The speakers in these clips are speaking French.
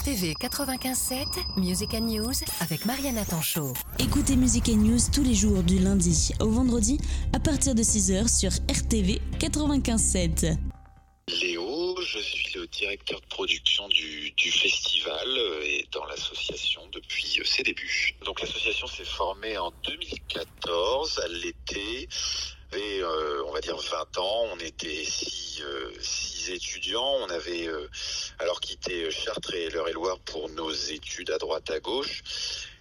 RTV 95.7, Music and News avec Mariana Tanchot. Écoutez Music and News tous les jours du lundi au vendredi à partir de 6h sur RTV 95.7. Léo, je suis le directeur de production du, du festival euh, et dans l'association depuis euh, ses débuts. Donc l'association s'est formée en 2014 à l'été. Et euh, on va dire 20 ans, on était six, euh, six étudiants, on avait euh, alors quitté Chartres et l'Eure-et-Loire pour nos études à droite à gauche.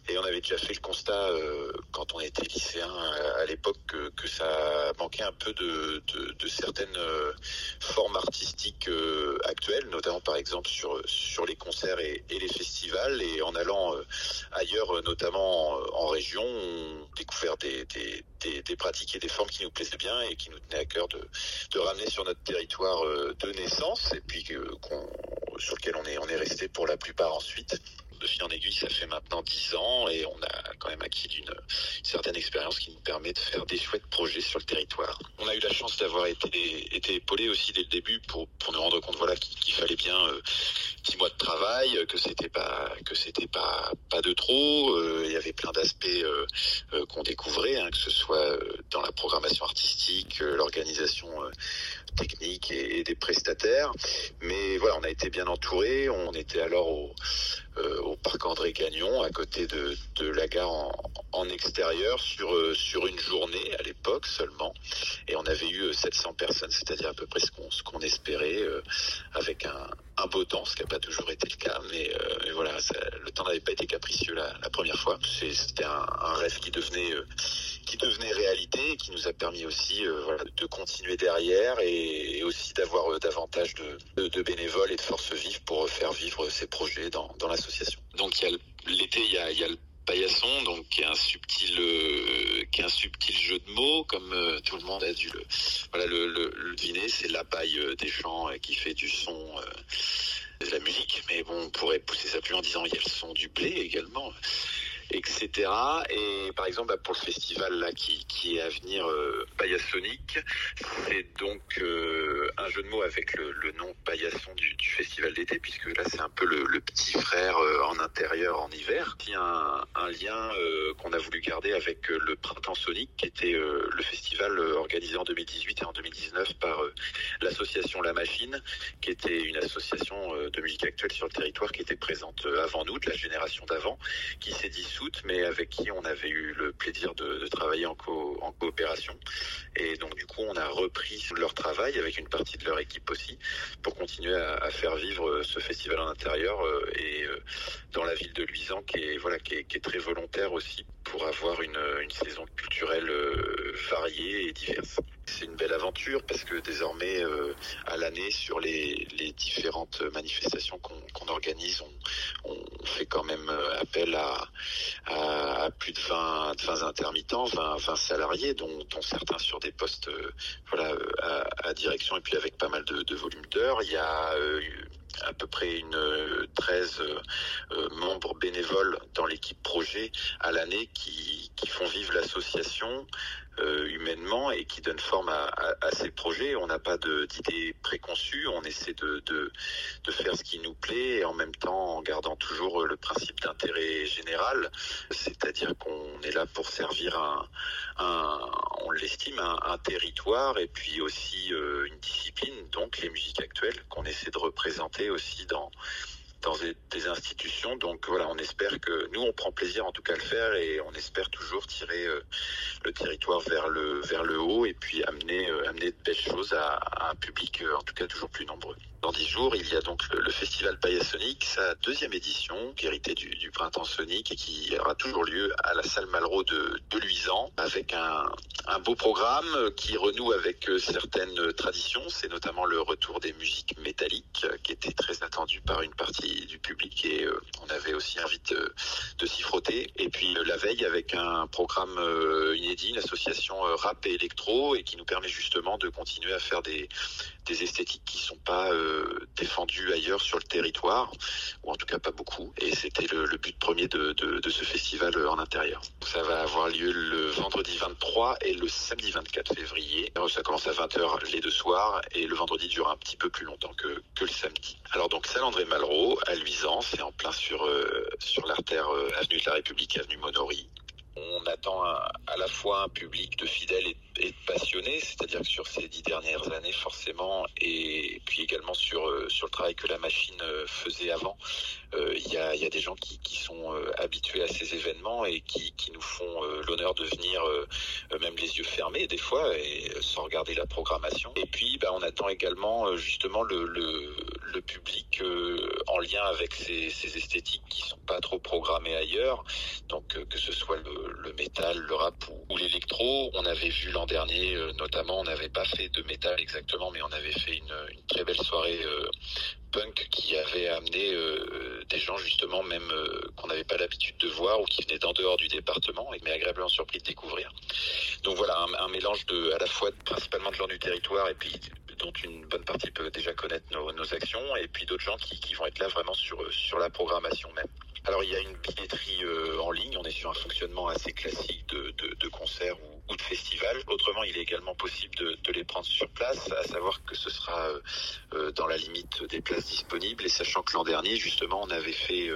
Et on avait déjà fait le constat euh, quand on était lycéen à, à l'époque que, ça manquait un peu de, de, de certaines euh, formes artistiques euh, actuelles, notamment par exemple sur, sur les concerts et, et les festivals. Et en allant euh, ailleurs, euh, notamment en, région, on découvert des, des, des, pratiques et des formes qui nous plaisaient bien et qui nous tenaient à cœur de, de ramener sur notre territoire euh, de naissance et puis qu'on sur lequel on est, resté pour la plupart ensuite de fil en aiguille, ça fait maintenant 10 ans et on a quand même acquis une, certaine expérience qui nous permet de faire des chouettes projets sur le territoire. On a eu la chance d'avoir été, été épaulé aussi dès le début pour, nous rendre compte voilà qu'il fallait bien euh, 10 mois de travail, que c'était pas que c'était pas pas de trop. Euh, il y avait plein d'aspects euh, euh, qu'on découvrait, hein, que ce soit dans la programmation artistique, l'organisation technique et, et des prestataires. Mais voilà, on a été bien entouré. On était alors au au parc André Gagnon, à côté de, de la gare en, en extérieur, sur, euh, sur une journée à l'époque seulement. Et on avait eu euh, 700 personnes, c'est-à-dire à peu près ce qu'on qu'on espérait, euh, avec un, un beau temps, ce qui n'a pas toujours été le cas. Mais, euh, mais voilà, ça- le temps n'avait pas été capricieux la, la première fois. C'était un, un rêve qui devenait... euh, qui devenait réalité et qui nous a permis aussi euh, de continuer derrière et, aussi d'avoir euh, davantage de, bénévoles et de forces vives pour euh, faire vivre ces projets dans, l'association. Donc il l'été, il y a, le paillasson, donc qui est un subtil, qui est un subtil jeu de mots, comme tout le monde a dû le, deviner. C'est la paille des champs qui fait du son, de la musique. Mais bon, on pourrait pousser ça plus en disant il y a le son du blé également etc. Et par exemple, bah, pour le festival là qui, qui est à venir, euh, c'est donc euh, un jeu de mots avec le, nom Paillasson du, festival d'été, puisque là c'est un peu le, petit frère euh, en intérieur en hiver. Il y a un, lien euh, qu'on a voulu garder avec le Printemps Sonique, qui était le festival organisé en 2018 et en 2019 par l'association La Machine, qui était une association de musique actuelle sur le territoire qui était présente avant nous, de la génération d'avant qui s'est dissoute, mais avec qui on avait eu le plaisir de, travailler en, co- en coopération. Et donc du coup, on a repris leur travail avec une partie de leur équipe aussi pour continuer à, faire vivre euh, ce festival en intérieur euh, et euh, dans la ville de Luisan, qui est voilà, qui est, très volontaire aussi pour avoir une, saison culturelle variée et diverse. C'est une belle aventure parce que désormais, euh, à l'année, sur les, différentes manifestations qu'on organise, on, fait quand même euh, appel à, plus de 20, de 20 intermittents, 20, 20 salariés, dont, certains sur des postes euh, voilà, à, direction et puis avec pas mal de, volume d'heures. Il y a à peu près une euh, 13 euh, euh, membres bénévoles dans l'équipe projet à l'année qui, font vivre l'association et qui donnent forme à, ces projets. On n'a pas d'idées préconçues, on essaie de, faire ce qui nous plaît et en même temps en gardant toujours le principe d'intérêt général, c'est-à-dire qu'on est là pour servir un, on l'estime, un, territoire et puis aussi euh, une discipline, donc les musiques actuelles qu'on essaie de représenter aussi dans des institutions. Donc voilà, on espère que nous on prend plaisir en tout cas à le faire et on espère toujours tirer euh, le territoire vers le vers le haut et puis amener euh, amener de belles choses à, un public euh, en tout cas toujours plus nombreux. Dans dix jours, il y a donc le, festival Paillassonique, sa deuxième édition, héritée du, du printemps sonique et qui aura toujours lieu à la salle Malraux de, de Luisan, avec un, un beau programme qui renoue avec euh, certaines traditions. C'est notamment le retour des musiques métalliques, qui était très attendu par une partie du public et on avait aussi envie de, de s'y frotter. Et puis la veille avec un programme euh, association euh, rap et électro, et qui nous permet justement de continuer à faire des, esthétiques qui sont pas euh, défendues ailleurs sur le territoire. ou en tout cas pas beaucoup. Et c'était le, but premier de, ce festival en intérieur. Ça va avoir lieu le vendredi 23 et le samedi 24 février. Ça commence à 20h les deux soirs et le vendredi dure un petit peu plus longtemps que, le samedi. Alors donc salle André Malraux à Luisans, c'est en plein sur, sur l'artère avenue de la République, avenue Monory. On attend à, la fois un public de fidèles et, de passionnés, c'est-à-dire que sur ces dix dernières années forcément, et puis également sur, euh, le travail que la machine euh, faisait avant, euh, il y, a, des gens qui, sont habitués à ces événements et qui, nous font l'honneur de venir même les yeux fermés des fois et sans regarder la programmation. Et puis bah, on attend également justement le, public en lien avec ces, esthétiques qui sont pas trop programmées ailleurs, donc que ce soit le le métal, le rap ou, l'électro. On avait vu l'an dernier, euh, notamment, on n'avait pas fait de métal exactement, mais on avait fait une, très belle soirée euh, punk qui avait amené euh, des gens justement même qu'on n'avait pas l'habitude de voir ou qui venaient d'en dehors du département et mais agréablement surpris de découvrir. Donc voilà, un, mélange de à la fois principalement de gens du territoire et puis dont une bonne partie peut déjà connaître nos, actions et puis d'autres gens qui, qui, vont être là vraiment sur sur la programmation même. Alors il y a une billetterie euh, en ligne, on est sur un fonctionnement assez classique de, de, de concert ou, de festival. Autrement, il est également possible de, les prendre sur place, à savoir que ce sera euh, euh, dans la limite des places disponibles. Et sachant que l'an dernier, justement, on avait fait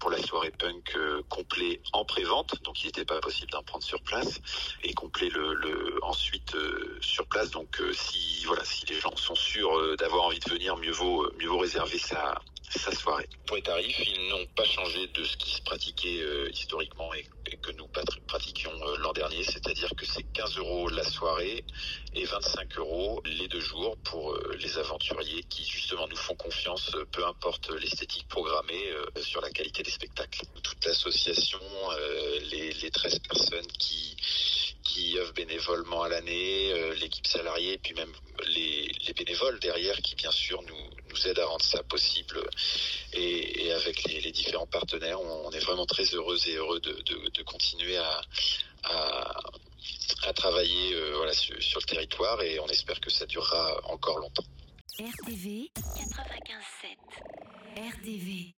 pour la soirée punk complet en pré-vente, donc il n'était pas possible d'en prendre sur place, et complet le, le ensuite sur place. Donc si voilà, si les gens sont sûrs d'avoir envie de venir, mieux vaut mieux vaut réserver sa sa soirée. Pour les tarifs, ils n'ont pas changé de ce qui se pratiquait euh, historiquement et, que nous pratiquions euh, l'an dernier, c'est-à-dire que c'est 15 euros la soirée et 25 euros les deux jours pour euh, les aventuriers qui justement nous font confiance, peu importe l'esthétique programmée, sur la qualité des spectacles. Toute l'association, les, les 13 personnes qui qui œuvrent bénévolement à l'année, l'équipe salariée, et puis même les, les, bénévoles derrière qui bien sûr nous, nous aident à rendre ça possible. Et, avec les, différents partenaires, on, est vraiment très heureux et heureux de, de, continuer à, à, travailler euh, voilà, sur, sur, le territoire et on espère que ça durera encore longtemps. RTV 95.7 RTV